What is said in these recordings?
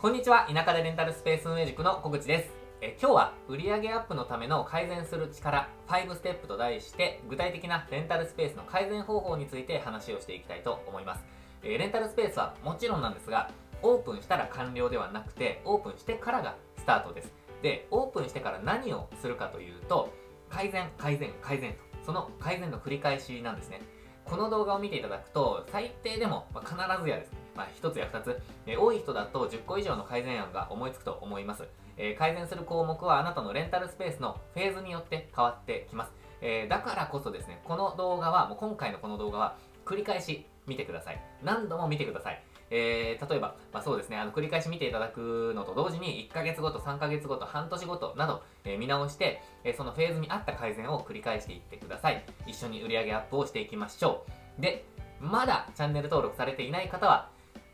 こんにちは。田舎でレンタルスペース運営塾の小口です。え今日は売上アップのための改善する力5ステップと題して具体的なレンタルスペースの改善方法について話をしていきたいと思います。えレンタルスペースはもちろんなんですがオープンしたら完了ではなくてオープンしてからがスタートです。でオープンしてから何をするかというと改善改善改善とその改善の繰り返しなんですね。この動画を見ていただくと最低でもま必ずやですねまあ、1つや2つ、えー、多い人だと10個以上の改善案が思いつくと思います、え、改善する項目はあなたのレンタルスペースのフェーズによって変わってきます、え、だからこそですねこの動画はもう今回のこの動画は繰り返し見てください。何度も見てください。えー、例えば、まあ、そうですね、あの繰り返し見ていただくのと同時に、1ヶ月ごと、3ヶ月ごと、半年ごとなど、えー、見直して、えー、そのフェーズに合った改善を繰り返していってください。一緒に売上アップをしていきましょう。で、まだチャンネル登録されていない方は、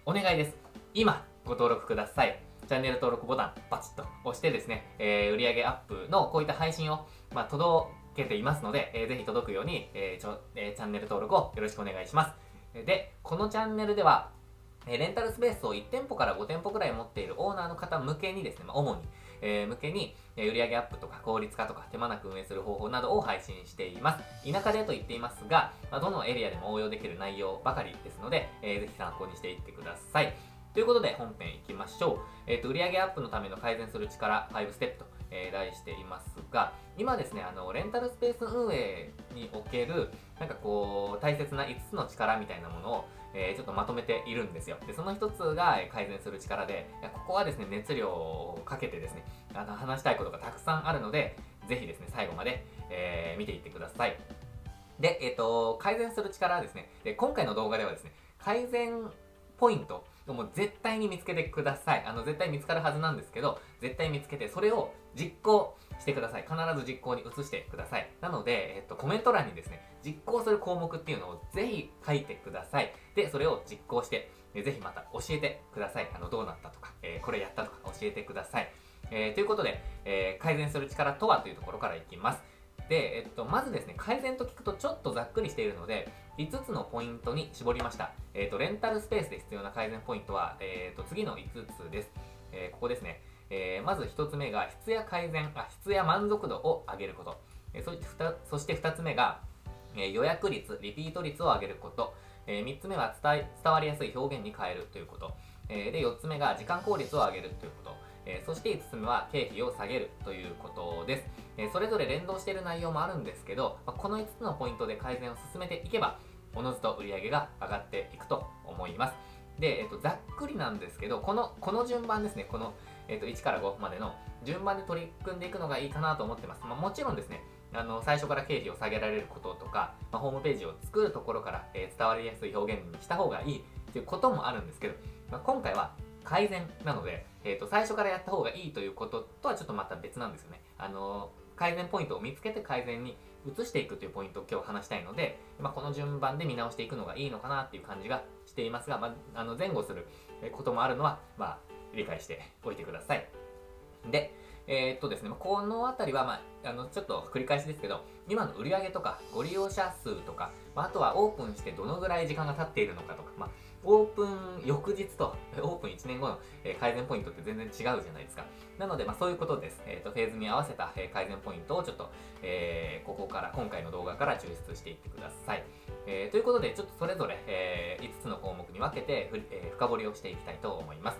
お願いです。今、ご登録ください。チャンネル登録ボタン、パチッと押してですね、えー、売上アップのこういった配信を、まあ、届けていますので、えー、ぜひ届くように、えーちょえー、チャンネル登録をよろしくお願いします。で、このチャンネルでは、えレンタルスペースを1店舗から5店舗くらい持っているオーナーの方向けにですね、まあ、主に、えー、向けに、え売上アップとか効率化とか手間なく運営する方法などを配信しています。田舎でと言っていますが、まあ、どのエリアでも応用できる内容ばかりですので、えー、ぜひ参考にしていってください。ということで本編いきましょう。えっ、ー、と、売上アップのための改善する力5ステップと、えー、題していますが、今ですね、あの、レンタルスペース運営における、なんかこう、大切な5つの力みたいなものを、えー、ちょっとまとめているんですよ。で、その一つが改善する力で、ここはですね、熱量をかけてですね、あの話したいことがたくさんあるので、ぜひですね、最後まで、えー、見ていってください。で、えっ、ー、と、改善する力はですね、で、今回の動画ではですね、改善ポイントもう絶対に見つけてください。あの、絶対見つかるはずなんですけど、絶対見つけて、それを実行してください。必ず実行に移してください。なので、えっと、コメント欄にですね、実行する項目っていうのをぜひ書いてください。で、それを実行して、ぜひまた教えてください。あの、どうなったとか、えー、これやったとか教えてください。えー、ということで、えー、改善する力とはというところからいきます。で、えっと、まずですね、改善と聞くとちょっとざっくりしているので、5つのポイントに絞りました。えっと、レンタルスペースで必要な改善ポイントは、えっと、次の5つです。えここですね。えまず1つ目が質や改善、あ、質や満足度を上げること。えそそして2つ目が、え予約率、リピート率を上げること。え3つ目は伝え伝わりやすい表現に変えるということ。えで、4つ目が時間効率を上げるということ。えそして5つ目は経費を下げるということです。えそれぞれ連動している内容もあるんですけど、まあこの5つのポイントで改善を進めていけば、おのずと売り上げが上がっていくと思います。で、えっと、ざっくりなんですけど、この、この順番ですね、この、えっと、1から5までの順番で取り組んでいくのがいいかなと思ってます。まあ、もちろんですね、あの、最初から経費を下げられることとか、まあ、ホームページを作るところから、えー、伝わりやすい表現にした方がいいっていうこともあるんですけど、まあ、今回は改善なので、え、ー、と、最初からやった方がいいということとはちょっとまた別なんですよね。あの、改善ポイントを見つけて改善に移していくというポイントを今日話したいので、まあ、この順番で見直していくのがいいのかなっていう感じがしていますが、まあ、あの前後することもあるのは、まあ、理解しておいてください。で、えー、っとですね、このあたりは、まあ、あの、ちょっと繰り返しですけど、今の売り上げとか、ご利用者数とか、まあ、とはオープンしてどのぐらい時間が経っているのかとか、ま、オープン翌日と、オープン1年後の改善ポイントって全然違うじゃないですか。なので、まあそういうことです。えっ、ー、と、フェーズに合わせた改善ポイントをちょっと、えー、ここから、今回の動画から抽出していってください。えー、ということで、ちょっとそれぞれ、えー、5つの項目に分けて、えー、深掘りをしていきたいと思います。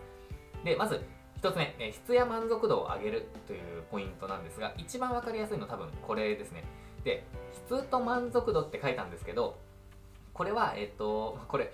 で、まず、1つ目、え質や満足度を上げるというポイントなんですが、一番わかりやすいの多分これですね。で、質と満足度って書いたんですけど、これは、えっ、と、これ、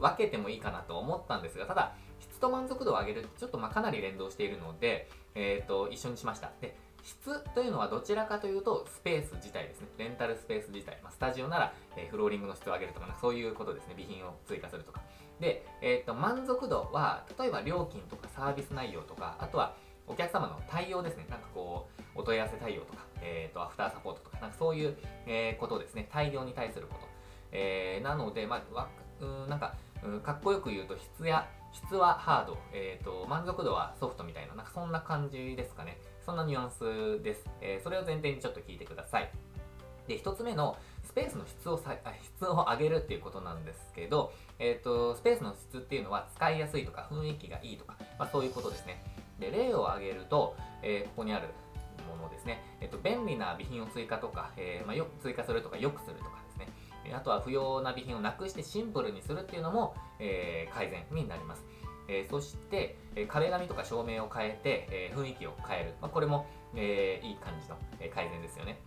分けてもいいかなと思ったんですが、ただ、質と満足度を上げるちょっとまかなり連動しているので、え、ー、と、一緒にしました。で、質というのはどちらかというと、スペース自体ですね。レンタルスペース自体。まあ、スタジオなら、え、フローリングの質を上げるとかな、そういうことですね。備品を追加するとか。で、えっ、ー、と、満足度は、例えば料金とかサービス内容とか、あとは、お客様の対応ですね。なんかこう、お問い合わせ対応とか、えっ、ー、と、アフターサポートとか、なんかそういう、えー、ことですね。大量に対すること。えー、なので、まあ、うん、なんか、うん、かっこよく言うと質や、質はハード、え、ー、と、満足度はソフトみたいな、なんかそんな感じですかね。そんなニュアンスです。えー、それを前提にちょっと聞いてください。で、1つ目のスペースの質をさ質を上げるっていうことなんですけど、え、ー、と、スペースの質っていうのは使いやすいとか雰囲気がいいとか、まあ、そういうことですね。で、例を挙げると、えー、ここにあるものですね、えっ、ー、と、便利な備品を追加とか、えーまあ、よ追加するとか、良くするとか。あとは不要な備品をなくしてシンプルにするっていうのも、えー、改善になります。えー、そして、えー、壁紙とか照明を変えて、えー、雰囲気を変える。まあ、これも、え、いい感じの、え、改善ですよね。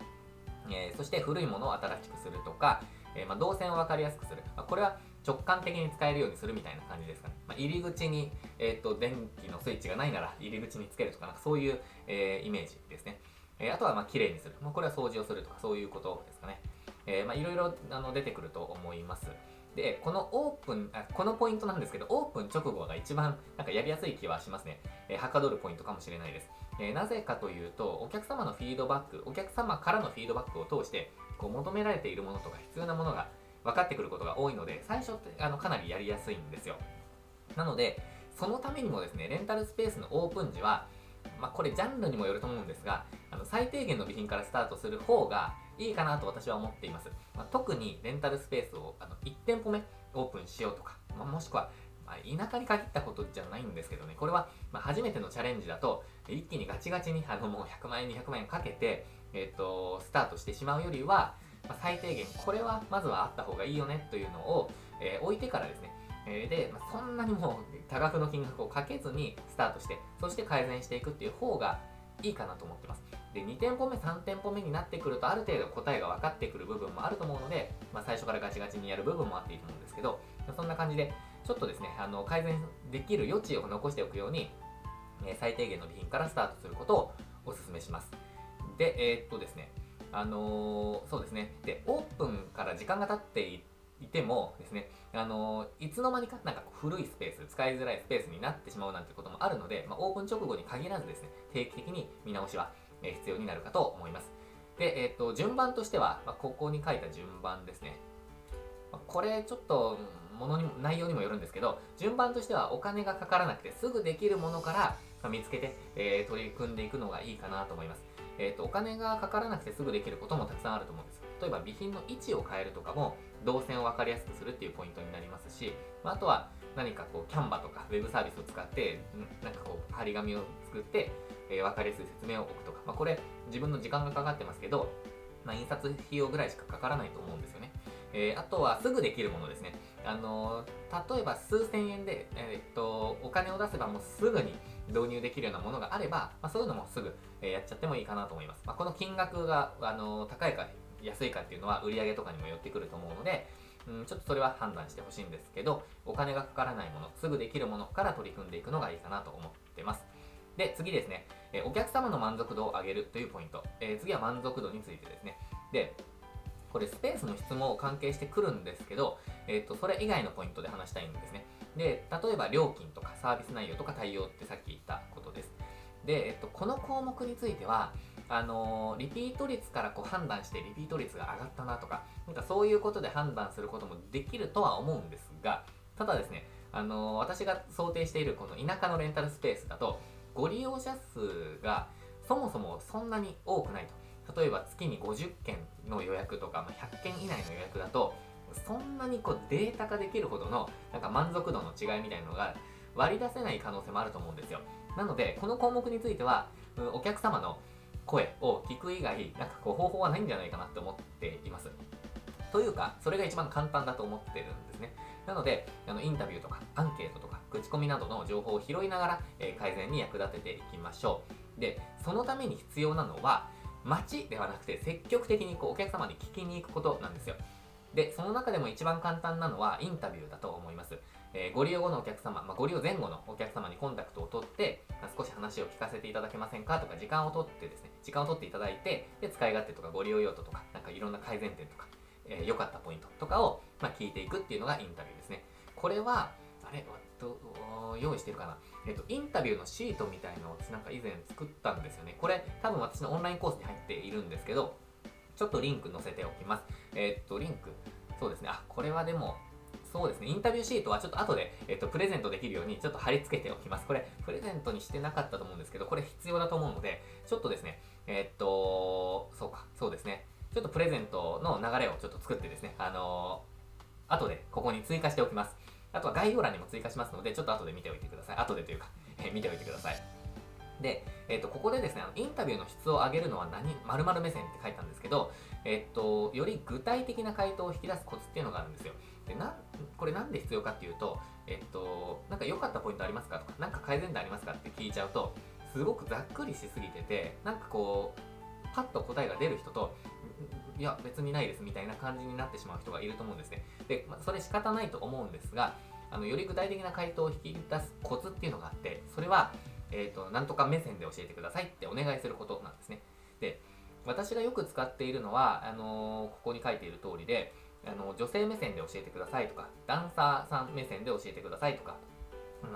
え、そして古いものを新しくするとか、えまあ、動線を分かりやすくする。まあ、これは直感的に使えるようにするみたいな感じですかね。まあ、入り口に、えーと、電気のスイッチがないなら入り口につけるとか、なんかそういう、え、イメージですね。え、あとは、まあ、綺麗にする。まあ、これは掃除をするとか、そういうことですかね。えー、まあ、いろいろあの出てくると思います。で、このオープンあ、このポイントなんですけど、オープン直後が一番なんかやりやすい気はしますね。えー、はかどるポイントかもしれないです。えー、なぜかというと、お客様のフィードバック、お客様からのフィードバックを通して、こう求められているものとか必要なものが分かってくることが多いので、最初ってあのかなりやりやすいんですよ。なので、そのためにもですね、レンタルスペースのオープン時は、まあ、これジャンルにもよると思うんですが、あの最低限の備品からスタートする方がいいかなと私は思っています。まあ、特にレンタルスペースをあの1店舗目オープンしようとか、まあ、もしくは、ま、田舎に限ったことじゃないんですけどね、これは、ま初めてのチャレンジだと、一気にガチガチにあのもう100万円、200万円かけて、えっ、と、スタートしてしまうよりは、ま最低限、これはまずはあった方がいいよねというのを、えー、置いてからですね、えー、で、ま、そんなにもう多額の金額をかけずにスタートして、そして改善していくっていう方がいいかなと思ってます。で、2店舗目、3店舗目になってくると、ある程度答えが分かってくる部分もあると思うので、まあ、最初からガチガチにやる部分もあっていいと思うんですけど、そんな感じで、ちょっとですね、あの改善できる余地を残しておくように、え、最低限の備品からスタートすることをお勧めします。で、えー、っとですね、あのー、そうですね。で、オープンから時間が経っていてもですね、あの、いつの間にかなんか古いスペース、使いづらいスペースになってしまうなんてこともあるので、まあ、オープン直後に限らずですね、定期的に見直しは必要になるかと思います。で、えっ、ー、と、順番としては、まあ、ここに書いた順番ですね。これちょっと、ものに内容にもよるんですけど、順番としてはお金がかからなくてすぐできるものから、見つけて、えー、取り組んでいくのがいいかなと思います。えっ、ー、と、お金がかからなくてすぐできることもたくさんあると思うんです。例えば備品の位置を変えるとかも、動線を分かりやすくするっていうポイントになりますし、まあ、あとは何かこう、キャンバとかウェブサービスを使って、なんかこう、張り紙を作って、え、分かりやすい説明を置くとか、まあ、これ自分の時間がかかってますけど、まあ、印刷費用ぐらいしかかからないと思うんですよね。えー、あとはすぐできるものですね。あのー、例えば数千円で、えー、っと、お金を出せばもうすぐに導入できるようなものがあれば、まあ、そういうのもすぐ、えやっちゃってもいいかなと思います。まあ、この金額が、あの高いか安いかっていうのは売り上げとかにもよってくると思うので、うん、ちょっとそれは判断してほしいんですけど、お金がかからないもの、すぐできるものから取り組んでいくのがいいかなと思ってます。で、次ですね、えお客様の満足度を上げるというポイント。え、次は満足度についてですね。で、これスペースの質も関係してくるんですけど、えっ、ー、と、それ以外のポイントで話したいんですね。で、例えば料金とかサービス内容とか対応ってさっき言ったことです。で、えっ、と、この項目については、あのー、リピート率からこう判断してリピート率が上がったなとか、なんかそういうことで判断することもできるとは思うんですが、ただですね、あの私が想定しているこの田舎のレンタルスペースだと、ご利用者数がそもそもそんなに多くないと。例えば月に50件の予約とか、ま100件以内の予約だと、そんなにこうデータ化できるほどのなんか満足度の違いみたいなのが割り出せない可能性もあると思うんですよ。なので、この項目については、お客様の声を聞く以外、なんかこう方法はないんじゃないかなって思っています。というか、それが一番簡単だと思ってるんですね。なので、あのインタビューとかアンケートとか口コミなどの情報を拾いながら、え、改善に役立てていきましょう。で、そのために必要なのは、街ではなくて積極的にこうお客様に聞きに行くことなんですよ。で、その中でも一番簡単なのはインタビューだと思います。えー、ご利用後のお客様、まあ、ご利用前後のお客様にコンタクトを取って、まあ、少し話を聞かせていただけませんか？とか、時間を取ってですね、時間を取っていただいて、で、使い勝手とかご利用用途とか、なんかいろんな改善点とか、えー、良かったポイントとかを、まあ、聞いていくっていうのがインタビューですね。これは、あれ、と用意してるかな。えっと、インタビューのシートみたいのをなんか以前作ったんですよね。これ、多分私のオンラインコースに入っているんですけど、ちょっとリンク載せておきます。えっと、リンク、そうですね。あ、これはでも、そうですね。インタビューシートはちょっと後で、えっと、プレゼントできるようにちょっと貼り付けておきます。これ、プレゼントにしてなかったと思うんですけど、これ必要だと思うので、ちょっとですね、えっと、そうか、そうですね。ちょっとプレゼントの流れをちょっと作ってですね、あのー、後でここに追加しておきます。あとは概要欄にも追加しますので、ちょっと後で見ておいてください。後でというか、え見ておいてください。で、えっ、ー、と、ここでですね、あのインタビューの質を上げるのは何、〇〇目線って書いたんですけど、えっ、ー、と、より具体的な回答を引き出すコツっていうのがあるんですよ。で、な、これなんで必要かっていうと、えっ、ー、と、なんか良かったポイントありますかとか、なんか改善点ありますかって聞いちゃうと、すごくざっくりしすぎてて、なんかこう、パッと答えが出る人と、いや、別にないですみたいな感じになってしまう人がいると思うんですね。で、まあ、それ仕方ないと思うんですが、あの、より具体的な回答を引き出すコツっていうのがあって、それは、えっ、ー、と、なんとか目線で教えてくださいってお願いすることなんですね。で、私がよく使っているのは、あのー、ここに書いている通りで、あの女性目線で教えてくださいとか、ダンサーさん目線で教えてくださいとか、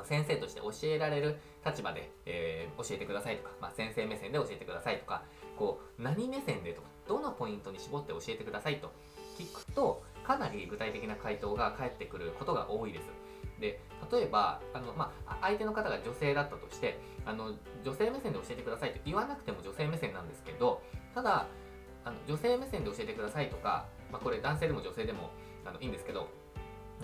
先生として教えられる立場で、えー、教えてくださいとか、まあ、先生目線で教えてくださいとか、こう、何目線でとか、どのポイントに絞って教えてくださいと聞くと、かなり具体的な回答が返ってくることが多いです。で例えばあの、まあ、相手の方が女性だったとしてあの女性目線で教えてくださいと言わなくても女性目線なんですけどただあの女性目線で教えてくださいとか、まあ、これ男性でも女性でもあのいいんですけど、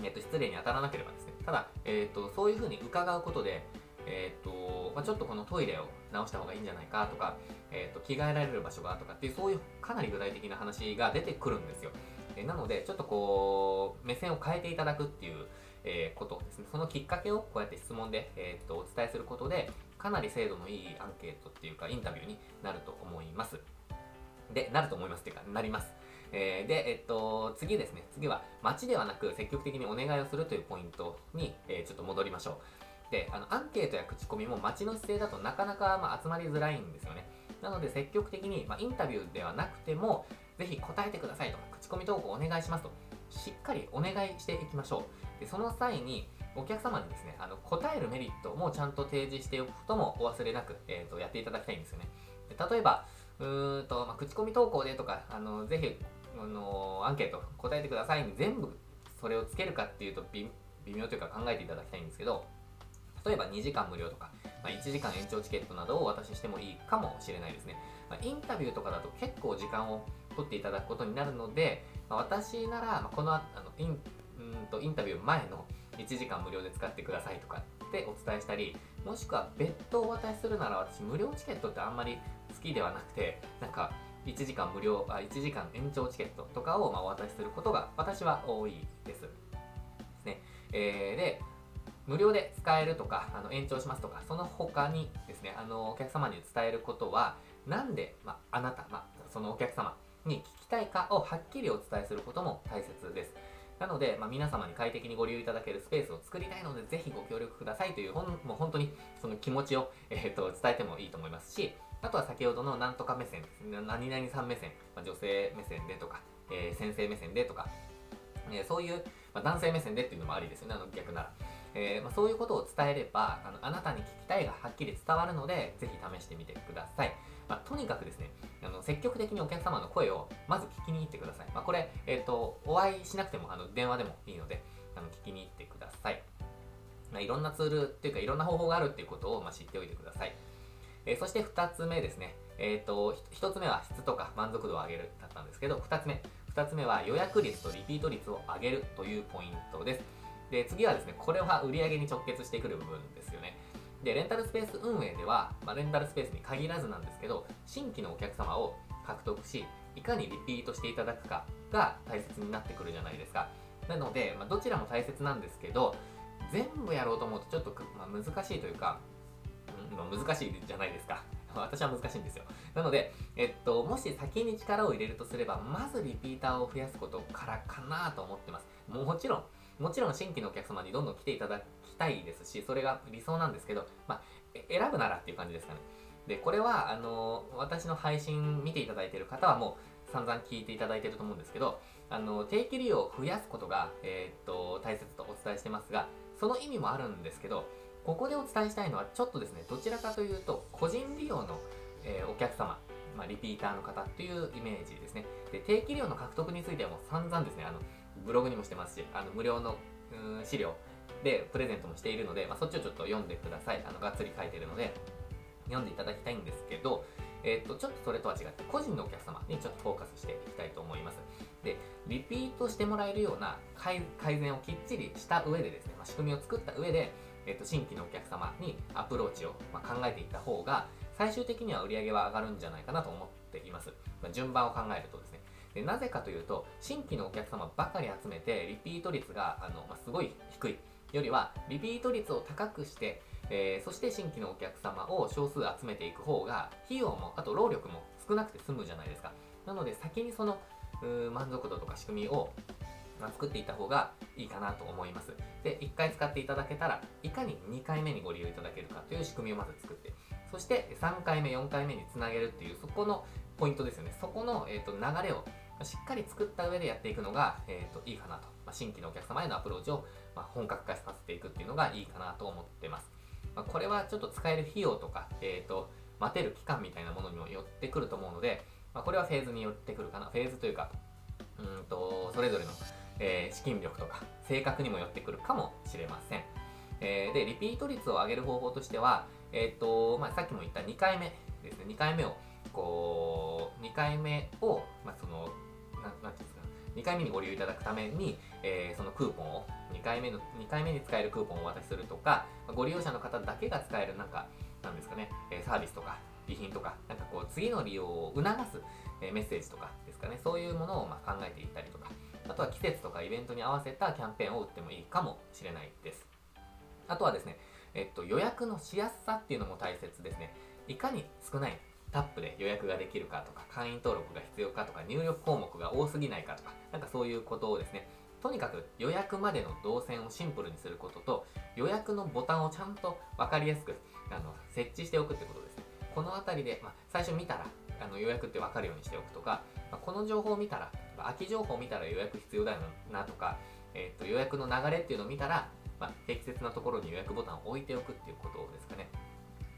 えっと、失礼に当たらなければですねただ、えっと、そういうふうに伺うことでえーとまあ、ちょっとこのトイレを直した方がいいんじゃないかとか、えーと、着替えられる場所がとかっていうそういうかなり具体的な話が出てくるんですよ。え、なのでちょっとこう目線を変えていただくっていうえー、ことですね。そのきっかけをこうやって質問で、えー、とお伝えすることで、かなり精度のいいアンケートっていうか、インタビューになると思います。で、なると思いますっていうか、なります。えー、で、えっと、次ですね。次は、街ではなく積極的にお願いをするというポイントに、えー、ちょっと戻りましょう。で、あの、アンケートや口コミも街の姿勢だとなかなか、まあ、集まりづらいんですよね。なので、積極的に、まあ、インタビューではなくても、ぜひ答えてくださいとか、口コミ投稿お願いしますと、しっかりお願いしていきましょう。でその際にお客様にですねあの答えるメリットもちゃんと提示しておくこともお忘れなく、えーと、やっていただきたいんですよねで例えばうーんと、まあ、口コミ投稿でとかあのぜひあのアンケート答えてくださいに全部それをつけるかっていうと微妙というか考えていただきたいんですけど例えば2時間無料とか、まあ、1時間延長チケットなどをお渡ししてもいいかもしれないですね、まあ、インタビューとかだと結構時間を取っていただくことになるので、まあ、私なら、このあのインうんとインタビュー前の1時間無料で使ってくださいとかってお伝えしたりもしくは別途お渡しするなら私無料チケットってあんまり好きではなくてなんか1時間無料あ1時間延長チケットとかをまお渡しすることが私は多いですです。ね、えー、で無料で使えるとかあの延長しますとかその他にですねあのお客様に伝えることはなんで、まあなた、まあ、そのお客様に聞きたいかをはっきりお伝えすることも大切ですなので、まあ、皆様に快適にご利用いただけるスペースを作りたいので、ぜひご協力くださいという、ほんもう本当にその気持ちを、えー、と伝えてもいいと思いますし、あとは先ほどのなんとか目線、何々さん目線、まあ、女性目線でとか、えー、先生目線でとか、えー、そういう、まあ、男性目線でっていうのもありですよね、あの逆なら。えーまあ、そういうことを伝えればあの、あなたに聞きたいがはっきり伝わるので、ぜひ試してみてください。まあ、とにかくですね、あの積極的にお客様の声をまず聞きに行ってください。まあ、これ、え、ー、と、お会いしなくてもあの電話でもいいので、あの聞きに行ってください。ま、いろんなツールっていうか、いろんな方法があるっていうことを、ま、知っておいてください。えー、そして2つ目ですね。えっ、ー、と、1つ目は質とか満足度を上げるだったんですけど、2つ目。2つ目は予約率とリピート率を上げるというポイントです。で、次はですね、これは売上に直結してくる部分ですよね。で、レンタルスペース運営では、まあ、レンタルスペースに限らずなんですけど、新規のお客様を獲得し、いかにリピートしていただくかが大切になってくるじゃないですか。なので、まあ、どちらも大切なんですけど、全部やろうと思うとちょっと、まあ、難しいというか、うん、難しいじゃないですか。私は難しいんですよ。なので、えっと、もし先に力を入れるとすれば、まずリピーターを増やすことからかなと思ってます。もちろん、もちろん新規のお客様にどんどん来ていただきたいですし、それが理想なんですけど、まあ、選ぶならっていう感じですかね。で、これは、あの、私の配信見ていただいている方はもう散々聞いていただいていると思うんですけど、あの、定期利用を増やすことが、えー、っと、大切とお伝えしてますが、その意味もあるんですけど、ここでお伝えしたいのは、ちょっとですね、どちらかというと、個人利用の、えー、お客様、まあ、リピーターの方っていうイメージですね。で、定期利用の獲得についてはもう散々ですね、あの、ブログにもしてますし、あの無料の資料でプレゼントもしているので、まあ、そっちをちょっと読んでください。あのがっつり書いてるので、読んでいただきたいんですけど、えっ、と、ちょっとそれとは違って、個人のお客様にちょっとフォーカスしていきたいと思います。で、リピートしてもらえるような改善をきっちりした上でですね、まあ、仕組みを作った上で、えっ、と、新規のお客様にアプローチを、ま考えていった方が、最終的には売り上げは上がるんじゃないかなと思っています。まあ、順番を考えるとですね。でなぜかというと、新規のお客様ばかり集めて、リピート率が、あの、まあ、すごい低いよりは、リピート率を高くして、えー、そして新規のお客様を少数集めていく方が、費用も、あと労力も少なくて済むじゃないですか。なので、先にその、満足度とか仕組みをま、作っていった方がいいかなと思います。で、1回使っていただけたら、いかに2回目にご利用いただけるかという仕組みをまず作って、そして3回目、4回目につなげるっていう、そこのポイントですよね。そこの、えーと、流れをしっかり作った上でやっていくのが、えーと、いいかなと。まあ、新規のお客様へのアプローチを、まあ、本格化させていくっていうのがいいかなと思ってます。まあ、これはちょっと使える費用とか、えーと、待てる期間みたいなものにもよってくると思うので、ま、これはフェーズによってくるかな。フェーズというか、うんと、それぞれのえー、資金力とか性格にもよってくるかもしれません。え、で、リピート率を上げる方法としては、えっ、ー、と、まあ、さっきも言った2回目ですね。2回目を、こう、2回目を、まあ、その、ななんていうんですか、2回目にご利用いただくために、えー、そのクーポンを、2回目の、2回目に使えるクーポンをお渡しするとか、ご利用者の方だけが使える、なんか、なんですかね、サービスとか、備品とか、なんかこう、次の利用を促すメッセージとかですかね、そういうものをま考えていったりとか、あとは季節とかイベントに合わせたキャンペーンを打ってもいいかもしれないです。あとはですね、えっと、予約のしやすさっていうのも大切ですね。いかに少ないタップで予約ができるかとか、会員登録が必要かとか、入力項目が多すぎないかとか、なんかそういうことをですね、とにかく予約までの動線をシンプルにすることと、予約のボタンをちゃんと分かりやすくあの設置しておくってことですね。この辺りで、まあ、最初見たらあの予約って分かるようにしておくとか、まあ、この情報を見たら空き情報を見たら予約必要だよなとか、えー、と予約の流れっていうのを見たら、まあ、適切なところに予約ボタンを置いておくっていうことですかね。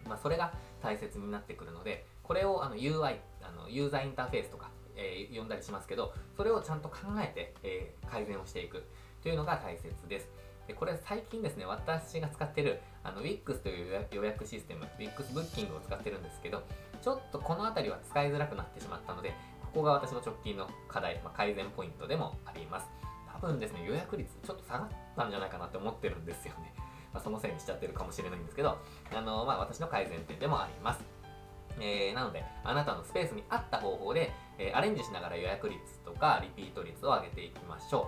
まあ、それが大切になってくるので、これをあの UI、あのユーザーインターフェースとか、えー、呼んだりしますけど、それをちゃんと考えて、えー、改善をしていくというのが大切です。でこれ最近ですね、私が使ってるあの Wix という予約システム、Wix ブッキングを使ってるんですけど、ちょっとこの辺りは使いづらくなってしまったので、ここが私の直近の課題、まあ、改善ポイントでもあります。多分ですね、予約率ちょっと下がったんじゃないかなって思ってるんですよね。まあ、そのせいにしちゃってるかもしれないんですけど、あのまあ、私の改善点でもあります。えー、なので、あなたのスペースに合った方法で、えー、アレンジしながら予約率とかリピート率を上げていきましょう。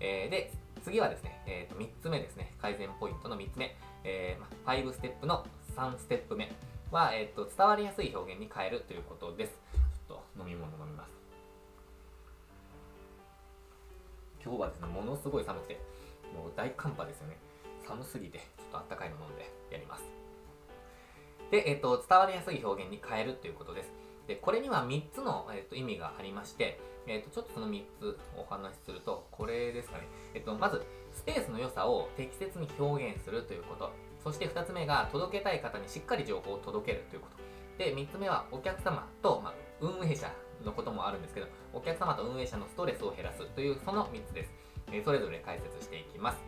えー、で、次はですね、えー、と3つ目ですね、改善ポイントの3つ目、えーま、5ステップの3ステップ目。は、えーと伝わりやすい表現に変えるということです。ちょっと飲み物飲みます。今日はですねものすごい寒くてもう大寒波ですよね。寒すぎてちょっとあったかいの飲んでやります。で、えっ、と、伝わりやすい表現に変えるということです。で、これには3つの、えーと、意味がありまして、えっ、と、ちょっとその3つお話しすると、これですかね。えっ、と、まず、スペースの良さを適切に表現するということ。そして2つ目が、届けたい方にしっかり情報を届けるということ。で、3つ目は、お客様と、まあ、運営者のこともあるんですけど、お客様と運営者のストレスを減らすという、その3つです。え、それぞれ解説していきます。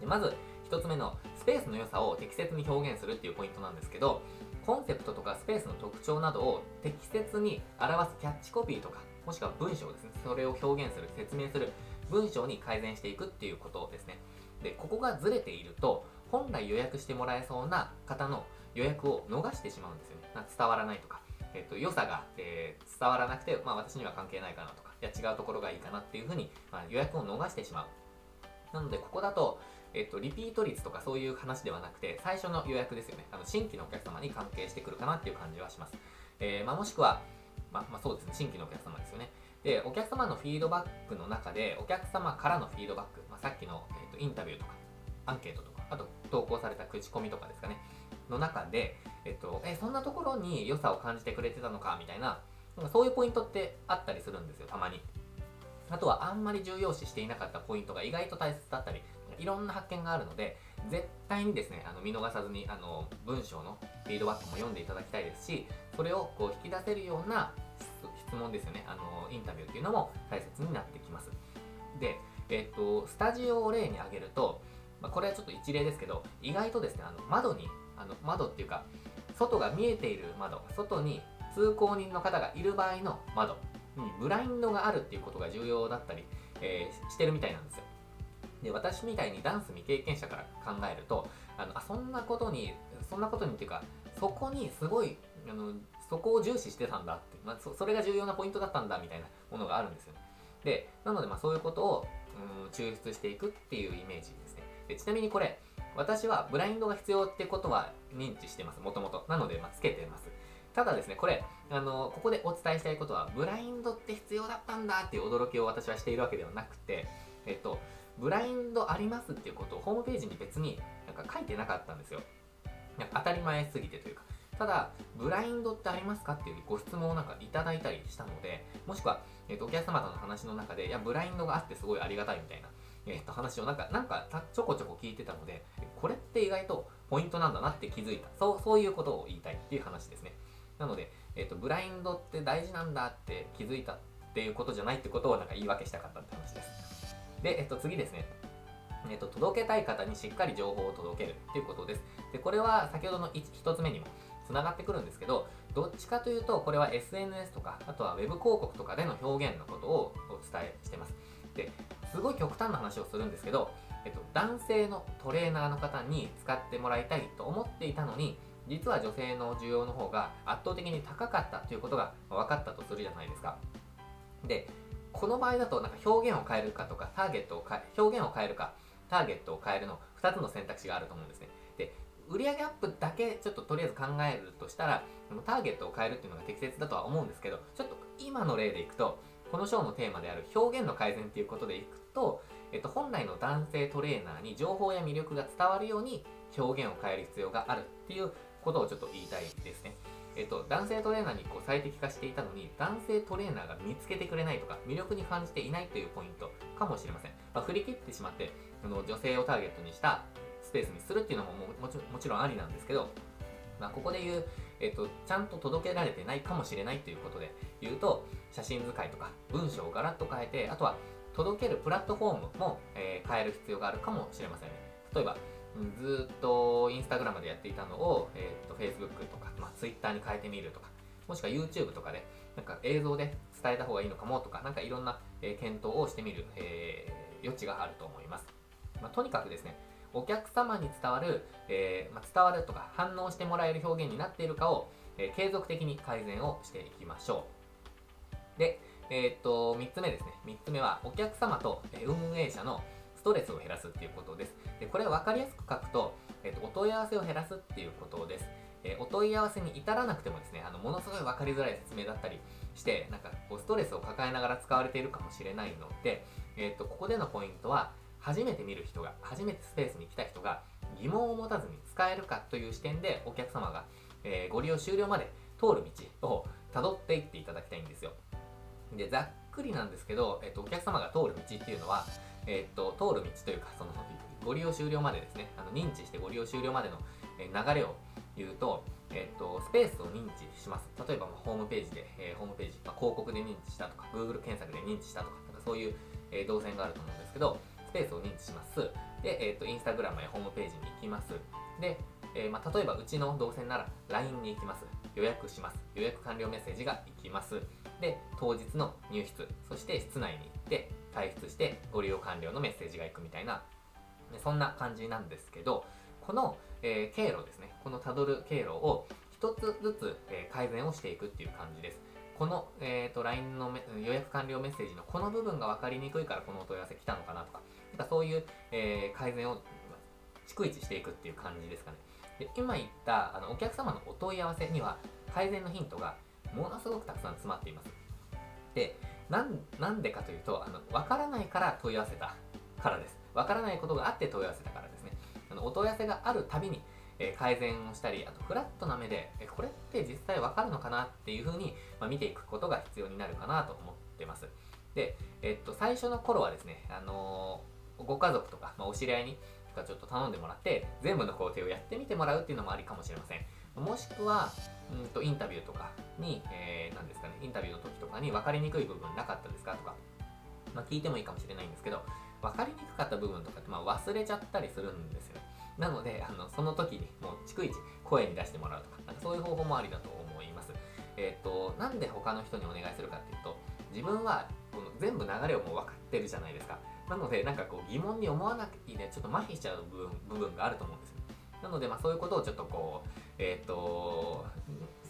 でまず、1つ目のスペースの良さを適切に表現するっていうポイントなんですけど、コンセプトとかスペースの特徴などを適切に表すキャッチコピーとか、もしくは文章ですね、それを表現する、説明する文章に改善していくっていうことですね。で、ここがずれていると、本来予約してもらえそうな方の予約を逃してしまうんですよね。伝わらないとか。えっ、と、良さが、えー、伝わらなくて、まあ私には関係ないかなとか、いや違うところがいいかなっていうふうに、まあ、予約を逃してしまう。なので、ここだと、えっと、リピート率とかそういう話ではなくて、最初の予約ですよね。あの新規のお客様に関係してくるかなっていう感じはします。えー、まあ、もしくは、まあ、まあ、そうですね、新規のお客様ですよね。で、お客様のフィードバックの中で、お客様からのフィードバック、まあ、さっきの、えーと、インタビューとか、アンケートとか、あと投稿された口コミとかですかね。の中で、えっと、え、そんなところに良さを感じてくれてたのかみたいな、そういうポイントってあったりするんですよ、たまに。あとはあんまり重要視していなかったポイントが意外と大切だったり、いろんな発見があるので、絶対にですね、あの見逃さずにあの文章のフィードバックも読んでいただきたいですし、それをこう引き出せるような質問ですよね、あのインタビューっていうのも大切になってきます。で、えっと、スタジオを例に挙げると、まあ、これはちょっと一例ですけど、意外とですね、あの窓にあの窓っていうか外が見えている窓外に通行人の方がいる場合の窓にブラインドがあるっていうことが重要だったり、えー、してるみたいなんですよ。で私みたいにダンス未経験者から考えるとあのあそんなことにそんなことにっていうかそこにすごいあのそこを重視してたんだって、まあ、それが重要なポイントだったんだみたいなものがあるんですよね。でなのでまあそういうことを、うん、抽出していくっていうイメージですね。でちなみにこれ私はブラインドが必要ってことは認知してます、もともと。なので、まあ、つけてます。ただですね、これ、あの、ここでお伝えしたいことは、ブラインドって必要だったんだっていう驚きを私はしているわけではなくて、えっと、ブラインドありますっていうことをホームページに別になんか書いてなかったんですよなんか。当たり前すぎてというか。ただ、ブラインドってありますかっていうご質問をなんかいただいたりしたので、もしくは、えっと、お客様との話の中で、いや、ブラインドがあってすごいありがたいみたいな、えっと、話をなんか、なんかちょこちょこ聞いてたので、これって意外とポイントなんだなって気づいた。そう、そういうことを言いたいっていう話ですね。なので、えっと、ブラインドって大事なんだって気づいたっていうことじゃないってことをなんか言い訳したかったって話です。で、えっと、次ですね。えっと、届けたい方にしっかり情報を届けるっていうことです。で、これは先ほどの 1, 1つ目にもつながってくるんですけど、どっちかというと、これは SNS とか、あとは Web 広告とかでの表現のことをお伝えしてます。で、すごい極端な話をするんですけど、えっと、男性のトレーナーの方に使ってもらいたいと思っていたのに、実は女性の需要の方が圧倒的に高かったということが分かったとするじゃないですか。で、この場合だとなんか表現を変えるかとか、ターゲットを変え、表現を変えるか、ターゲットを変えるの2つの選択肢があると思うんですね。で、売上アップだけちょっととりあえず考えるとしたら、ターゲットを変えるっていうのが適切だとは思うんですけど、ちょっと今の例でいくと、この章のテーマである表現の改善っていうことでいくと、えっと、本来の男性トレーナーに情報や魅力が伝わるように表現を変える必要があるっていうことをちょっと言いたいですね。えっと、男性トレーナーにこう最適化していたのに、男性トレーナーが見つけてくれないとか、魅力に感じていないというポイントかもしれません。まあ、振り切ってしまって、あの女性をターゲットにしたスペースにするっていうのももちもちろんありなんですけど、まあ、ここで言う、えっと、ちゃんと届けられてないかもしれないということで言うと、写真使いとか文章をガラッと変えて、あとは届けるプラットフォームも、えー、変える必要があるかもしれませんね。例えば、ずっとインスタグラムでやっていたのを、えー、と Facebook とか、Twitter に変えてみるとか、もしくは YouTube とかで、なんか映像で伝えた方がいいのかもとか、なんかいろんな、えー、検討をしてみる、えー、余地があると思います。まあ、とにかくですね、お客様に伝わる、えー、まあ、伝わるとか反応してもらえる表現になっているかを、え継続的に改善をしていきましょう。で、えっと、3つ目ですね。3つ目は、お客様と運営者のストレスを減らすっていうことです。でこれを分かりやすく書くと、えっと、お問い合わせを減らすっていうことです。えお問い合わせに至らなくてもですね、あのものすごい分かりづらい説明だったりして、なんかこうストレスを抱えながら使われているかもしれないので、えっと、ここでのポイントは、初めて見る人が、初めてスペースに来た人が疑問を持たずに使えるかという視点でお客様が、えー、ご利用終了まで通る道を辿っていっていただきたいんですよ。で、ざっくりなんですけど、えっと、お客様が通る道っていうのは、えっと、通る道というか、その、ご利用終了までですね、あの認知してご利用終了までの流れを言うと、えっと、スペースを認知します。例えば、ま、ホームページで、えー、ホームページ、まあ、広告で認知したとか、Google 検索で認知したとか、なんかそういう、えー、動線があると思うんですけど、スペースを認知します。で、えっと、インスタグラムやホームページに行きます。で、えー、まあ、例えばうちの動線なら LINE に行きます。予約します。予約完了メッセージが行きます。で、当日の入室、そして室内に行って退出してご利用完了のメッセージが行くみたいな、そんな感じなんですけど、この、えー、経路ですね、このたどる経路を一つずつ、えー、改善をしていくっていう感じです。この、えーと、LINE の予約完了メッセージのこの部分が分かりにくいからこのお問い合わせ来たのかなとか、なんかそういう、えー、改善を逐一していくっていう感じですかね。で今言ったあのお客様のお問い合わせには改善のヒントがものすごくたくさん詰まっています。で、なんでかというと、あの分からないから問い合わせたからです。分からないことがあって問い合わせたからです。あのお問い合わせがあるたびに、え、改善をしたり、あとフラットな目で、えこれって実際分かるのかなっていうふうに、まあ、見ていくことが必要になるかなと思ってます。で、えっと、最初の頃はですね、あのー、ご家族とか、まあ、お知り合いにかちょっと頼んでもらって、全部の工程をやってみてもらうっていうのもありかもしれません。もしくは、うんとインタビューとかに、えー、何ですかね、インタビューの時とかに分かりにくい部分なかったですかとか、まあ、聞いてもいいかもしれないんですけど、分かりにくかった部分とかってまあ忘れちゃったりするんですよね。なので、あのその時にもう逐一声に出してもらうとか、なんかそういう方法もありだと思います。えっ、と、なんで他の人にお願いするかっていうと、自分はこの全部流れをもう分かってるじゃないですか。なので、なんかこう疑問に思わなきゃね、ちょっと麻痺しちゃう部分部分があると思うんですよ。なので、まあそういうことをちょっとこう、えっ、と、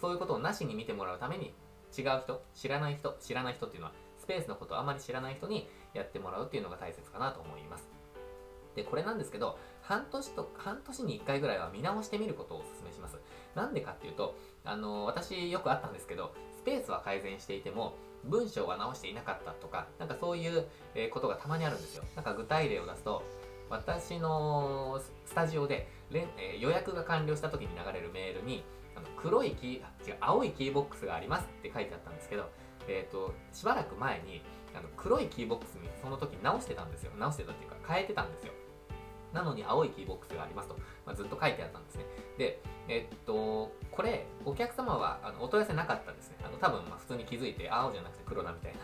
そういうことをなしに見てもらうために、違う人、知らない人、知らない人っていうのは、スペースのことをあまり知らない人にやってもらうっていうのが大切かなと思います。で、これなんですけど、半年と、半年に1回ぐらいは見直してみることをお勧めします。なんでかっていうと、あの、私よくあったんですけど、スペースは改善していても、文章は直していなかったとか、なんかそういうことがたまにあるんですよ。なんか具体例を出すと、私のスタジオでえ予約が完了した時に流れるメールに、あの黒いキー、違う、青いキーボックスがありますって書いてあったんですけど、えっ、ー、と、しばらく前に、あの黒いキーボックスにその時直してたんですよ。直してたっていうか変えてたんですよ。なのに青いキーボックスがありますと、まあ、ずっと書いてあったんですね。で、えっと、これ、お客様はあのお問い合わせなかったんですね。あの多分まあ普通に気づいて、青じゃなくて黒だみたいな、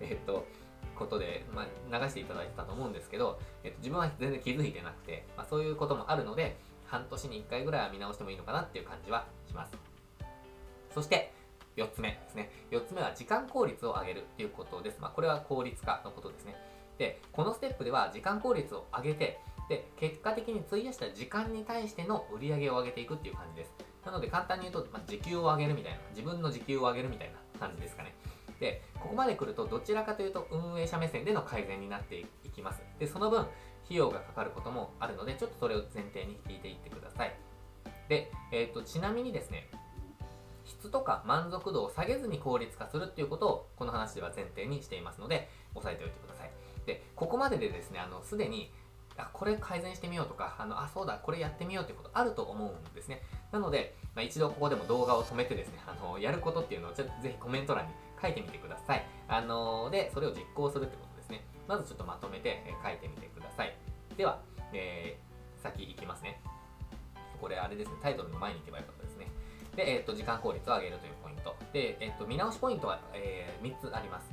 えっと、ことで、まあ、流していただいてたと思うんですけど、えっと、自分は全然気づいてなくて、まあ、そういうこともあるので、半年に1回ぐらいは見直してもいいのかなっていう感じはします。そして、4つ目ですね。4つ目は時間効率を上げるということです。まあ、これは効率化のことですね。で、このステップでは時間効率を上げて、で、結果的に費やした時間に対しての売り上げを上げていくっていう感じです。なので簡単に言うと、まあ、時給を上げるみたいな、自分の時給を上げるみたいな感じですかね。で、ここまで来るとどちらかというと運営者目線での改善になっていきます。で、その分、費用がかかることもあるので、ちょっとそれを前提に聞いていってください。で、えっ、ー、と、ちなみにですね、質とか満足度を下げずに効率化するっていうことをこの話では前提にしていますので押さえておいてくださいでここまででですねあのすでにあこれ改善してみようとかあのあそうだこれやってみようってことあると思うんですね。なので、まあ、一度ここでも動画を止めてですねあのやることっていうのをぜひコメント欄に書いてみてください。あのでそれを実行するってことですね。まずちょっとまとめて、え書いてみてください。では、えー、先いきますね。これあれですねタイトルの前に行けばよかったですね。で、えっ、ー、と時間効率を上げるというポイント。で、えっ、と見直しポイントは、え、3つあります。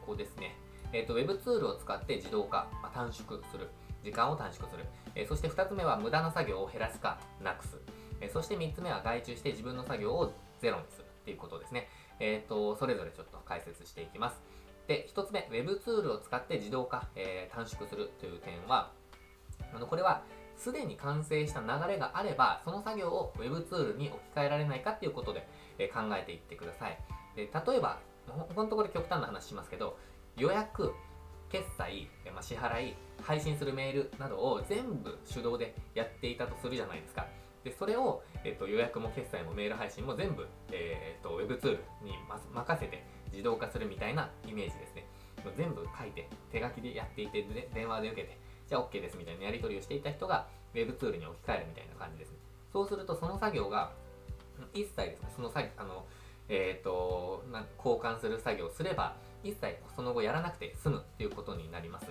ここですね。えっ、と Web ツールを使って自動化、まあ、短縮する。時間を短縮する、えー、そして2つ目は無駄な作業を減らすかなくす、えー、そして3つ目は外注して自分の作業をゼロにするっていうことですね。え、ー、と、それぞれちょっと解説していきます。で、1つ目、Web ツールを使って自動化、えー、短縮するという点は、あのこれは、すでに完成した流れがあれば、その作業を Web ツールに置き換えられないかっていうことで、え、考えていってください。で例えば、このところ極端な話しますけど、予約、決済、まあ、支払い、配信するメールなどを全部手動でやっていたとするじゃないですか。で、それを、えっと、予約も決済もメール配信も全部、えー、っと、Web ツールに任せて自動化するみたいなイメージですね。全部書いて、手書きでやっていて、で電話で受けて、じゃあ OK ですみたいなやり取りをしていた人が Web ツールに置き換えるみたいな感じですね。そうすると、その作業が、一切ですね、その作あの、えっ、ー、と交換する作業をすれば、一切その後やらなくて済むっていうことになります。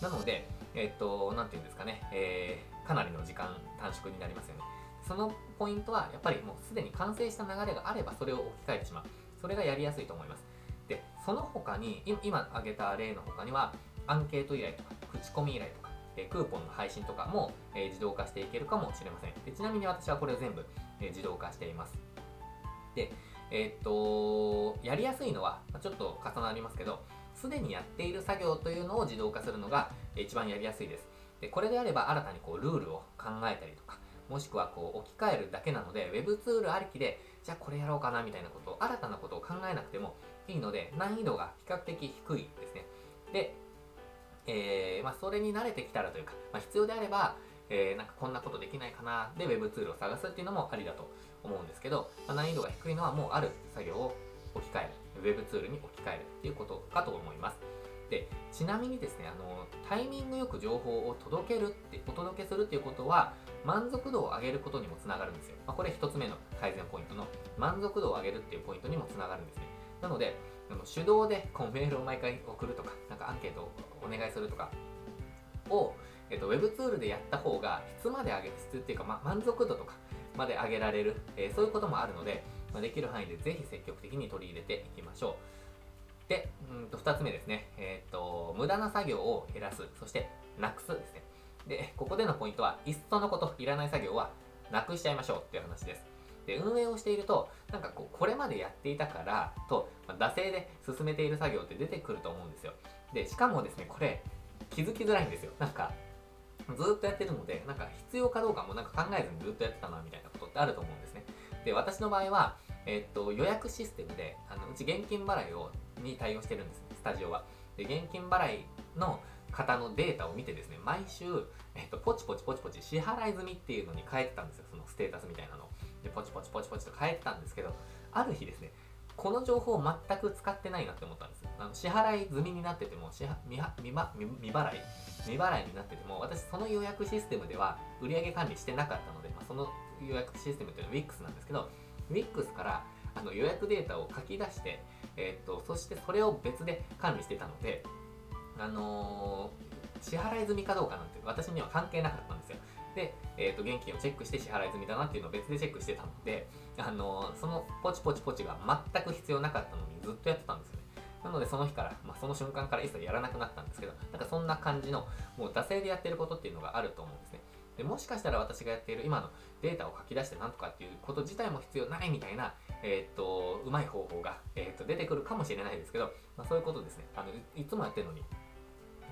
なので、えっ、と、なんていうんですかね、えー、かなりの時間短縮になりますよね。そのポイントは、やっぱりもうすでに完成した流れがあれば、それを置き換えてしまう。それがやりやすいと思います。で、その他に、今挙げた例の他には、アンケート依頼とか、口コミ依頼とか、えクーポンの配信とかも、え自動化していけるかもしれません。でちなみに私はこれを全部、え自動化しています。で、え、っと、やりやすいのは、ちょっと重なりますけど、すでにやっている作業というのを自動化するのが一番やりやすいです。でこれであれば新たにこうルールを考えたりとか、もしくはこう置き換えるだけなので、Web ツールありきで、じゃあこれやろうかなみたいなことを、新たなことを考えなくてもいいので、難易度が比較的低いですね。で、えー、まあ、それに慣れてきたらというか、まあ、必要であれば、えー、なんかこんなことできないかなで Web ツールを探すっていうのもありだと思うんですけど、まあ、難易度が低いのはもうある作業を置き換える。Web ツールに置き換えるっていうことかと思います。でちなみにですねあのタイミングよく情報を届けるってお届けするっていうことは満足度を上げることにもつながるんですよ、まあ、これ1つ目の改善ポイントの満足度を上げるっていうポイントにもつながるんですね。なのであの手動でこうメールを毎回送るとかなんかアンケートをお願いするとかをえっと、Web ツールでやった方が質まで上げる、質っていうか、ま、満足度とかまで上げられる、えー、そういうこともあるので、まあ、できる範囲でぜひ積極的に取り入れていきましょう。で、うんと2つ目ですね、えっ、と、無駄な作業を減らす、そしてなくすですね。で、ここでのポイントは、いっそのこと、いらない作業はなくしちゃいましょうっていう話です。で運営をしているとなんかこうこれまでやっていたからと、まあ、惰性で進めている作業って出てくると思うんですよでしかもですねこれ気づきづらいんですよなんかずっとやってるのでなんか必要かどうかもなんか考えずにずっとやってたなみたいなあると思うんですね。で私の場合は、えっと予約システムであのうち現金払いをに対応してるんです。スタジオは。で現金払いの方のデータを見てですね毎週、えっと、ポチポチポチポチ支払い済みっていうのに変えてたんですよ。そのステータスみたいなの。でポチポチポチポチと変えてたんですけどある日ですねこの情報を全く使ってないなって思ったんです。あの支払い済みになってても支払未未未払い未払いになってても私その予約システムでは売上管理してなかったので、まあ、その予約システムというのは WIX なんですけど WIX からあの予約データを書き出して、えー、っとそしてそれを別で管理してたのであのー、支払い済みかどうかなんて私には関係なかったんですよで、えー、と現金をチェックして支払い済みだなっていうのを別でチェックしてたので、あのー、そのポチポチポチが全く必要なかったのにずっとやってたんですよね。なのでその日から、まあ、その瞬間から一切やらなくなったんですけど、なんかそんな感じの、もう惰性でやってることっていうのがあると思うんですね。でもしかしたら私がやっている今のデータを書き出してなんとかっていうこと自体も必要ないみたいな、えー、っと、うまい方法が、えー、っと出てくるかもしれないですけど、まあ、そういうことですね。あのいつもやってるのに、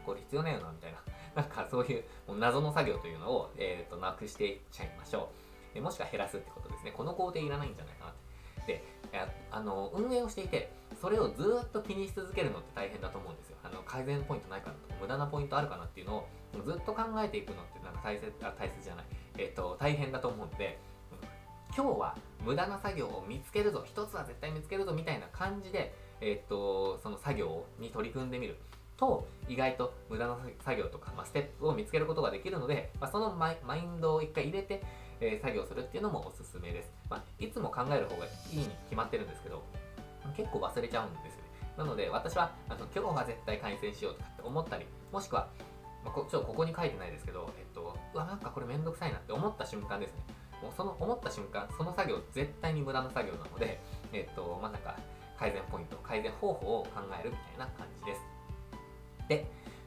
これ必要ないよな、みたいな。なんかそういう謎の作業というのを、えー、となくしていっちゃいましょう。でもしくは減らすってことですね。この工程いらないんじゃないかなって。で、あの運営をしていて、それをずっと気にし続けるのって大変だと思うんですよ。あの改善ポイントないかなとか、無駄なポイントあるかなっていうのをずっと考えていくのってなんか大切あ大切じゃない、えっ、と大変だと思うんで、今日は無駄な作業を見つけるぞ、一つは絶対見つけるぞみたいな感じで、えっ、とその作業に取り組んでみる。と意外と無駄な作業とか、まあ、ステップを見つけることができるので、まあ、そのマインドを一回入れて、えー、作業するっていうのもおすすめです、まあ、いつも考える方がいいに決まってるんですけど結構忘れちゃうんですよね。なので私はあの今日は絶対改善しようとかって思ったりもしくは、まあ、こちょっとここに書いてないですけど、えっと、うわなんかこれめんどくさいなって思った瞬間ですねもうその思った瞬間その作業絶対に無駄な作業なのでえっとまあなんか改善ポイント改善方法を考えるみたいな感じですで、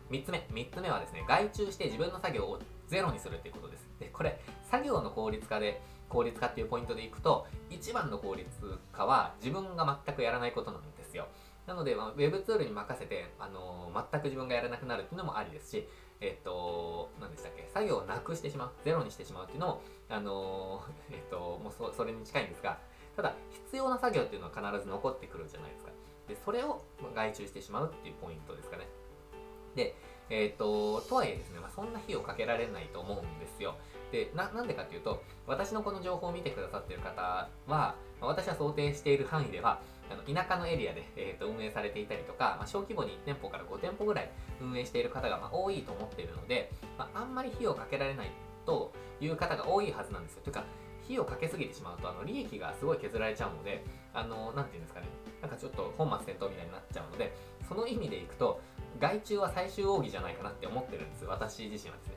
3つ目。3つ目はですね、外注して自分の作業をゼロにするっていうことです。で、これ、作業の効率化で、効率化っていうポイントでいくと、一番の効率化は自分が全くやらないことなんですよ。なので、まあ、ウェブツールに任せて、あのー、全く自分がやらなくなるっていうのもありですし、えっ、と、何でしたっけ、作業をなくしてしまう、ゼロにしてしまうっていうのも、あの、えっ、と、もうそそれに近いんですが、ただ、必要な作業っていうのは必ず残ってくるじゃないですか。で、それを外注してしまうっていうポイントですかね。で、えっ、と、とはいえですね、まあ、そんな費用かけられないと思うんですよ。で、な、なんでかっていうと、私のこの情報を見てくださってる方は、ま、私は想定している範囲では、あの田舎のエリアで、えーと、運営されていたりとか、まあ、小規模に1店舗から5店舗ぐらい運営している方が、まあ、多いと思っているので、まあ、あんまり費用かけられないという方が多いはずなんですよ。というか、費用かけすぎてしまうと、あの利益がすごい削られちゃうので、あの、なんていうんですかね、なんかちょっと本末転倒みたいになっちゃうので、その意味でいくと、外注は最終奥義じゃないかなって思ってるんです私自身はですね。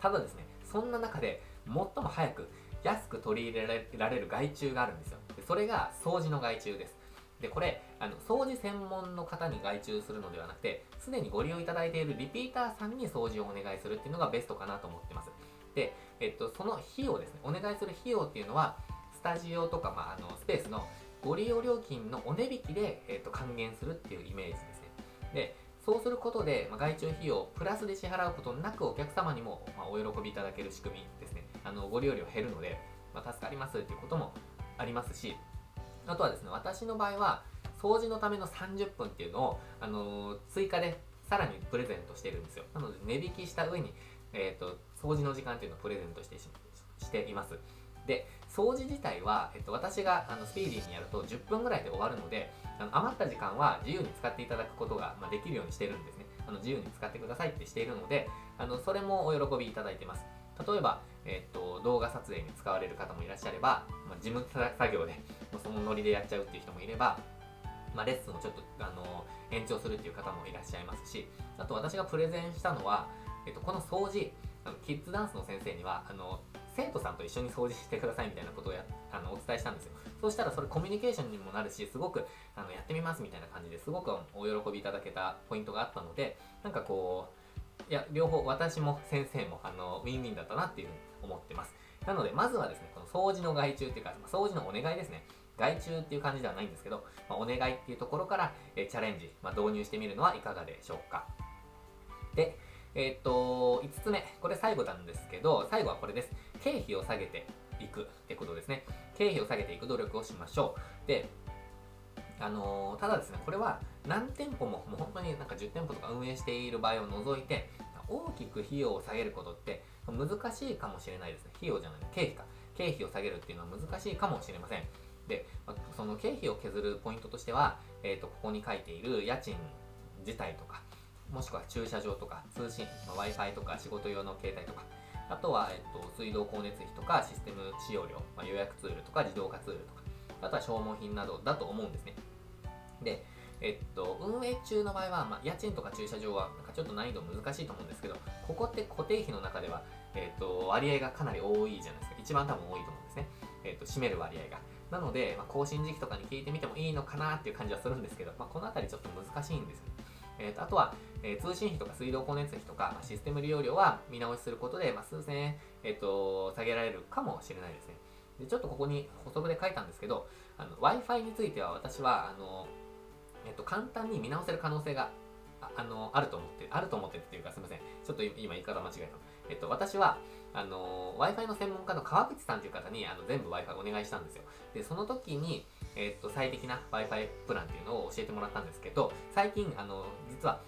ただですねそんな中で最も早く安く取り入れられる外注があるんですよ。でそれが掃除の外注です。でこれあの掃除専門の方に外注するのではなくてすでにご利用いただいているリピーターさんに掃除をお願いするっていうのがベストかなと思ってます。で、えっと、その費用ですね。お願いする費用っていうのはスタジオとか、まあ、あのスペースのご利用料金のお値引きで、えっと、還元するっていうイメージですね。でそうすることで、まあ、外注費用プラスで支払うことなくお客様にも、まあ、お喜びいただける仕組みですね。あのご利用料減るので、まあ、助かりますっていうこともありますし、あとはですね、私の場合は、掃除のための30分っていうのを、あのー、追加でさらにプレゼントしてるんですよ。なので、値引きした上に、えっ、ー、と、掃除の時間っていうのをプレゼントしてしています。で、掃除自体は、えっと、私があのスピーディーにやると10分ぐらいで終わるので、あの余った時間は自由に使っていただくことが、まあ、できるようにしてるんですね。あの自由に使ってくださいってしているので、あのそれもお喜びいただいてます。例えば、えっと、動画撮影に使われる方もいらっしゃれば、まあ、事務作業で、そのノリでやっちゃうっていう人もいれば、まあ、レッスンをちょっとあの延長するっていう方もいらっしゃいますし、あと私がプレゼンしたのは、えっと、この掃除、あのキッズダンスの先生にはあの生徒さんと一緒に掃除してくださいみたいなことをやあのお伝えしたんですよ。そうしたらそれコミュニケーションにもなるしすごくあのやってみますみたいな感じですごくお喜びいただけたポイントがあったのでなんかこういや両方私も先生もあのウィンウィンだったなっていうふうに思ってますなので、まずはですね、この掃除の外注っていうか、掃除のお願いですね。外注っていう感じではないんですけど、まあ、お願いっていうところから、えチャレンジ、まあ、導入してみるのはいかがでしょうか。で、えっ、と、5つ目、これ最後なんですけど、最後はこれです。経費を下げていくってことですね。経費を下げていく努力をしましょう。で、あのー、ただですね、これは何店舗も、もう本当になんか10店舗とか運営している場合を除いて、大きく費用を下げることって難しいかもしれないですね。費用じゃない、経費か。経費を下げるっていうのは難しいかもしれません。で、その経費を削るポイントとしては、えっ、ー、と、ここに書いている家賃自体とか、もしくは駐車場とか、通信、まあ、Wi-Fi とか仕事用の携帯とか、あとは、えっと、水道光熱費とかシステム使用料、まあ、予約ツールとか自動化ツールとか、あとは消耗品などだと思うんですね。で、えっと、運営中の場合は、まあ、家賃とか駐車場はなんかちょっと難易度難しいと思うんですけど、ここって固定費の中では、えっと、割合がかなり多いじゃないですか。一番多分多いと思うんですね。えっと、占める割合が。なので、まあ、更新時期とかに聞いてみてもいいのかなっていう感じはするんですけど、まあ、このあたりちょっと難しいんですよね。えーと、あとは、えー、通信費とか水道光熱費とか、まあ、システム利用料は見直しすることで、まあ、数千円、えーと、下げられるかもしれないですね。でちょっとここに補足で書いたんですけど、Wi-Fi については私はあの、えーと、簡単に見直せる可能性があのあると思って、あると思ってるっていうかすみません。ちょっと今言い方間違えた。えっと、私は、あの Wi-Fi の専門家の川口さんという方にあの全部 Wi-Fi お願いしたんですよ。で、その時に、えっと、最適な Wi-Fi プランっていうのを教えてもらったんですけど、最近、あの、実は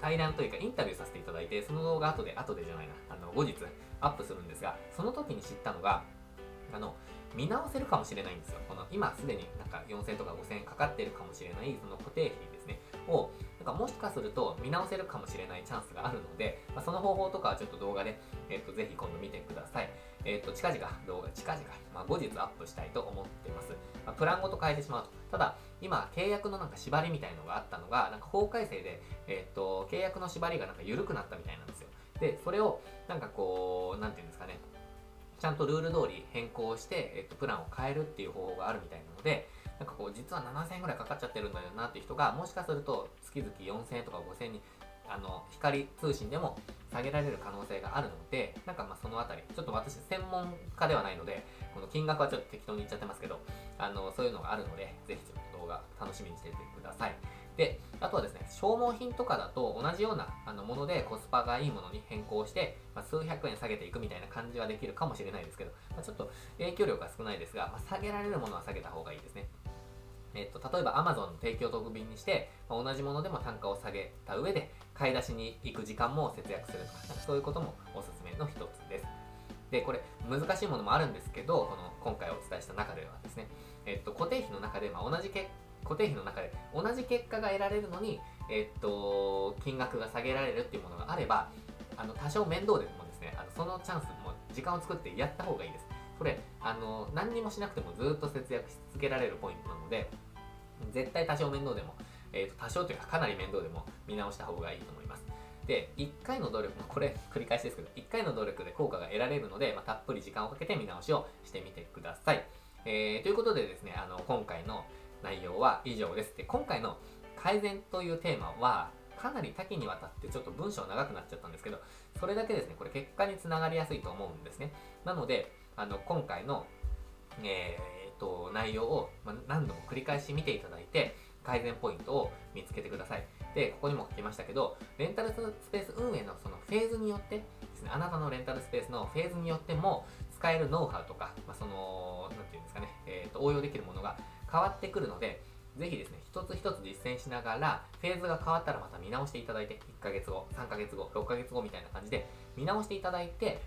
対談というかインタビューさせていただいて、その動画後で、後でじゃないな、あの、後日アップするんですが、その時に知ったのが、あの、見直せるかもしれないんですよ。この今すでになんか4000とか5000かかってるかもしれないその固定費ですね。を、なんかもしかすると見直せるかもしれないチャンスがあるので、まあ、その方法とかはちょっと動画で、えっ、ー、と、ぜひ今度見てください。えっ、ー、と、近々動画、近々、まあ、後日アップしたいと思っています。まあ、プランごと変えてしまうと。ただ、今、契約のなんか縛りみたいのがあったのが、なんか法改正で、えっ、ー、と、契約の縛りがなんか緩くなったみたいなんですよ。で、それを、なんかこう、なんていうんですかね、ちゃんとルール通り変更して、えっと、プランを変えるっていう方法があるみたいなので、なんかこう、実は7000円ぐらいかかっちゃってるんだよなって人が、もしかすると月々4000円とか5000円に、あの、光通信でも下げられる可能性があるので、なんかまあそのあたり、ちょっと私専門家ではないので、この金額はちょっと適当に言っちゃってますけど、あの、そういうのがあるので、ぜひちょっと動画楽しみにしていてください。で、あとはですね、消耗品とかだと同じようなあのものでコスパがいいものに変更して、まあ、数百円下げていくみたいな感じはできるかもしれないですけど、まあ、ちょっと影響力が少ないですが、まあ、下げられるものは下げた方がいいですね。えっと、例えば Amazon の提供特便にして、まあ、同じものでも単価を下げた上で、買い出しに行く時間も節約するとか、そういうこともおすすめの一つです。で、これ、難しいものもあるんですけど、この今回お伝えした中ではですね、えっと、固定費の中で、まあ、同じ結固定費の中で同じ結果が得られるのに、えっと、金額が下げられるっていうものがあれば、あの、多少面倒でもですね、あのそのチャンスも時間を作ってやった方がいいです。それ、あの、何にもしなくてもずっと節約し続けられるポイントなので、絶対多少面倒でも、えっ、と、多少というかかなり面倒でも見直した方がいいと思います。で、1回の努力、これ繰り返しですけど、1回の努力で効果が得られるので、まあ、たっぷり時間をかけて見直しをしてみてください。えー、ということでですね、あの、今回の内容は以上です。で、今回の改善というテーマは、かなり多岐にわたってちょっと文章長くなっちゃったんですけど、それだけですね、これ結果につながりやすいと思うんですね。なので、あの、今回の、えー、と、内容を、何度も繰り返し見ていただいて、改善ポイントを見つけてください。で、ここにも書きましたけど、レンタルスペース運営のそのフェーズによってですね、あなたのレンタルスペースのフェーズによっても、使えるノウハウとか、まあ、その、なんていうんですかね、えっ、と、応用できるものが変わってくるので、ぜひですね、一つ一つ実践しながら、フェーズが変わったらまた見直していただいて、1ヶ月後、3ヶ月後、6ヶ月後みたいな感じで、見直していただいて、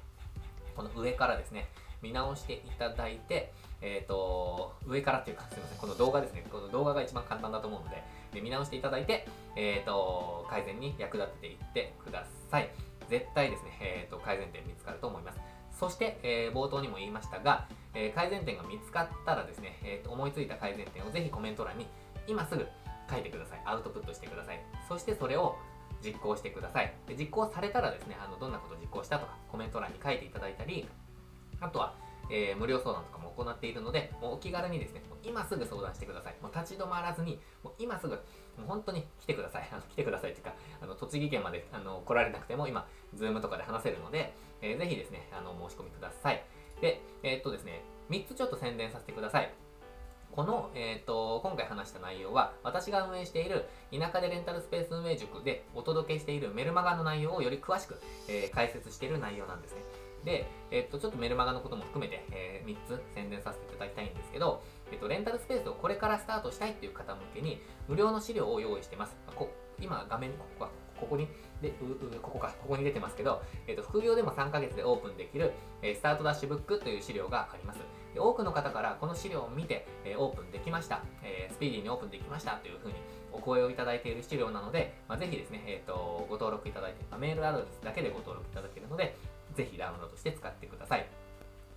この上からですね、見直していただいて、えっ、ー、と、上からっていうか、すみません、この動画ですね、この動画が一番簡単だと思うので、で見直していただいて、えっ、ー、と、改善に役立てていってください。絶対ですね、えっ、ー、と、改善点見つかると思います。そして、えー、冒頭にも言いましたが、えー、改善点が見つかったらですね、えー、思いついた改善点をぜひコメント欄に今すぐ書いてください。アウトプットしてください。そしてそれを実行してください。で実行されたらですね、あのどんなことを実行したとかコメント欄に書いていただいたり、あとは、えー、無料相談とかも行っているので、もうお気軽にですね、もう今すぐ相談してください。もう立ち止まらずに、もう今すぐ、もう本当に来てください。あの来てくださいっていうか、あの栃木県まであの来られなくても今、ズームとかで話せるので、えー、ぜひですね、あの申し込みください。で、えー、っとですね、3つちょっと宣伝させてください。この、えーと、今回話した内容は私が運営している田舎でレンタルスペース運営塾でお届けしているメルマガの内容をより詳しく、えー、解説している内容なんですね。で、えっ、ー、と、ちょっとメルマガのことも含めて、えー、3つ宣伝させていただきたいんですけど、えっ、と、レンタルスペースをこれからスタートしたいっていう方向けに無料の資料を用意してます。こ今、画面ここがここに、で、う、う、ここか、ここに出てますけど、えっ、と、副業でも3ヶ月でオープンできる、えスタートダッシュブックという資料があります。で多くの方からこの資料を見て、えオープンできました、えスピーディーにオープンできましたというふうにお声をいただいている資料なので、まあ、ぜひですね、えっ、と、ご登録いただいて、まあ、メールアドレスだけでご登録いただけるので、ぜひダウンロードして使ってください。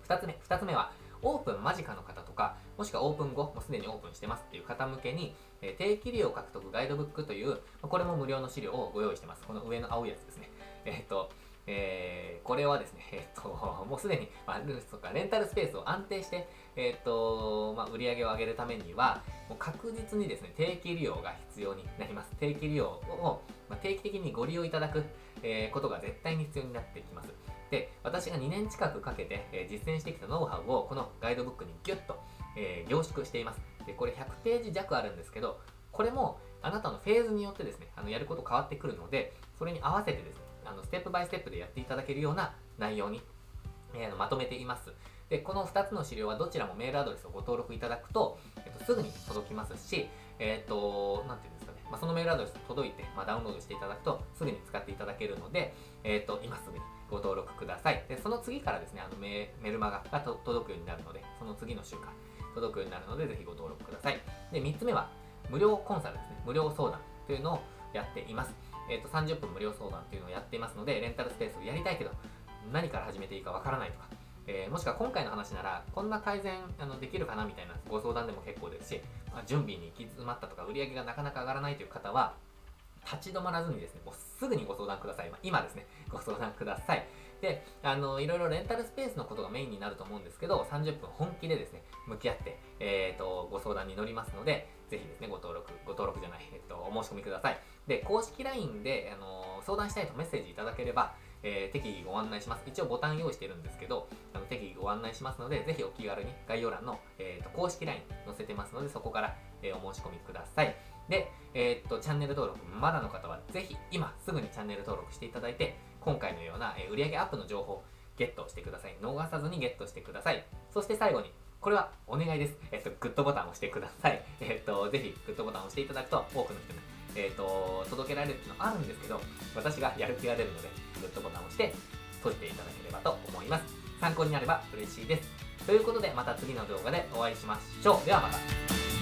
2つ目、2つ目は、オープン間近の方とか、もしくはオープン後、もうすでにオープンしてますっていう方向けに、え定期利用獲得ガイドブックという、これも無料の資料をご用意してます。この上の青いやつですね。えっ、と、えー、これはですね、えっ、と、もうすでに、まあ、ルースとかレンタルスペースを安定して、えっ、と、まあ、売り上げを上げるためには、もう確実にですね、定期利用が必要になります。定期利用を、まあ、定期的にご利用いただく、え、ことが絶対に必要になってきます。で、私が2年近くかけて、え、実践してきたノウハウをこのガイドブックにギュッと、え、凝縮しています。で、これ100ページ弱あるんですけど、これもあなたのフェーズによってですね、あのやること変わってくるので、それに合わせてですね、あのステップバイステップでやっていただけるような内容に、えー、まとめています。で、この2つの資料はどちらもメールアドレスをご登録いただくと、えっと、すぐに届きますし、えっ、と、なんていうんですかね、まあ、そのメールアドレス届いて、まあ、ダウンロードしていただくと、すぐに使っていただけるので、えっ、と、今すぐにご登録ください。で、その次からですね、あのメメルマガが届くようになるので、その次の週間、届くようになるので、ぜひご登録ください。で、3つ目は、無料コンサルですね。無料相談というのをやっています。えっ、ー、と、30分無料相談というのをやっていますので、レンタルスペースをやりたいけど、何から始めていいかわからないとか、えー、もしくは今回の話なら、こんな改善あのできるかなみたいなご相談でも結構ですし、まあ、準備に行き詰まったとか、売り上げがなかなか上がらないという方は、立ち止まらずにですね、もうすぐにご相談ください。ま、今ですね、ご相談ください。で、あの、いろいろレンタルスペースのことがメインになると思うんですけど、30分本気でですね、向き合って、えっ、ー、と、ご相談に乗りますので、ぜひですね、ご登録、ご登録じゃない、えっ、と、お申し込みください。で、公式 LINE で、あの、相談したいとメッセージいただければ、えー、適宜ご案内します。一応ボタン用意してるんですけど、あの適宜ご案内しますので、ぜひお気軽に概要欄の、えーと、公式 LINE 載せてますので、そこから、えー、お申し込みください。で、えー、っと、チャンネル登録まだの方は、ぜひ今すぐにチャンネル登録していただいて、今回のような、え、売上アップの情報、ゲットしてください。逃さずにゲットしてください。そして最後に、これはお願いです。えっと、グッドボタンを押してください。えっと、ぜひ、グッドボタンを押していただくと、多くの人に、えっと、届けられるっていうのはあるんですけど、私がやる気が出るので、グッドボタンを押して、閉じていただければと思います。参考になれば嬉しいです。ということで、また次の動画でお会いしましょう。ではまた。